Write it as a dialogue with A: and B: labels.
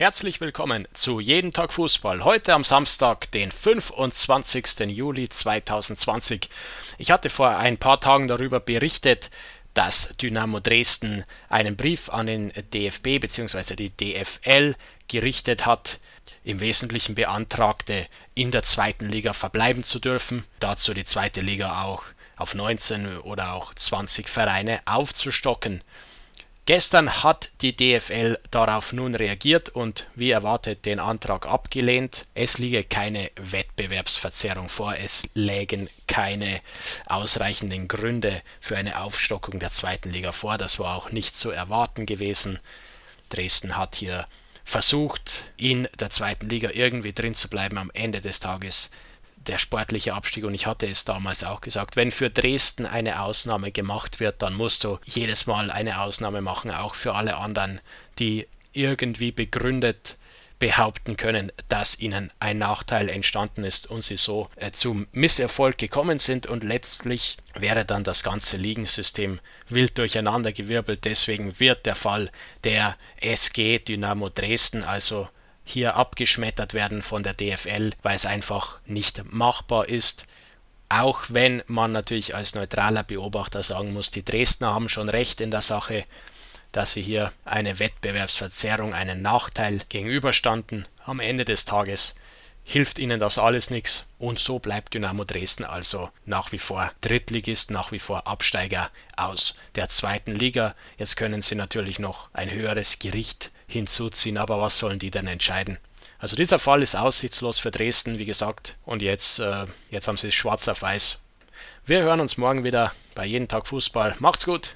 A: Herzlich willkommen zu Jeden Tag Fußball. Heute am Samstag, den 25. Juli 2020. Ich hatte vor ein paar Tagen darüber berichtet, dass Dynamo Dresden einen Brief an den DFB bzw. die DFL gerichtet hat, im Wesentlichen beantragte, in der zweiten Liga verbleiben zu dürfen, dazu die zweite Liga auch auf 19 oder auch 20 Vereine aufzustocken. Gestern hat die DFL darauf nun reagiert und wie erwartet den Antrag abgelehnt. Es liege keine Wettbewerbsverzerrung vor, es lägen keine ausreichenden Gründe für eine Aufstockung der zweiten Liga vor. Das war auch nicht zu erwarten gewesen. Dresden hat hier versucht, in der zweiten Liga irgendwie drin zu bleiben. Am Ende des Tages der sportliche Abstieg. Und ich hatte es damals auch gesagt, wenn für Dresden eine Ausnahme gemacht wird, dann musst du jedes Mal eine Ausnahme machen, auch für alle anderen, die irgendwie begründet behaupten können, dass ihnen ein Nachteil entstanden ist und sie so äh, zum Misserfolg gekommen sind und letztlich wäre dann das ganze Ligensystem wild durcheinandergewirbelt. Deswegen wird der Fall der SG Dynamo Dresden also hier abgeschmettert werden von der DFL, weil es einfach nicht machbar ist. Auch wenn man natürlich als neutraler Beobachter sagen muss, die Dresdner haben schon recht in der Sache, dass sie hier eine Wettbewerbsverzerrung, einen Nachteil gegenüberstanden. Am Ende des Tages hilft ihnen das alles nichts und so bleibt Dynamo Dresden also nach wie vor Drittligist, nach wie vor Absteiger aus der zweiten Liga. Jetzt können sie natürlich noch ein höheres Gericht hinzuziehen. Aber was sollen die denn entscheiden? Also dieser Fall ist aussichtslos für Dresden, wie gesagt. Und jetzt, äh, jetzt haben sie es schwarz auf weiß. Wir hören uns morgen wieder bei Jeden Tag Fußball. Macht's gut!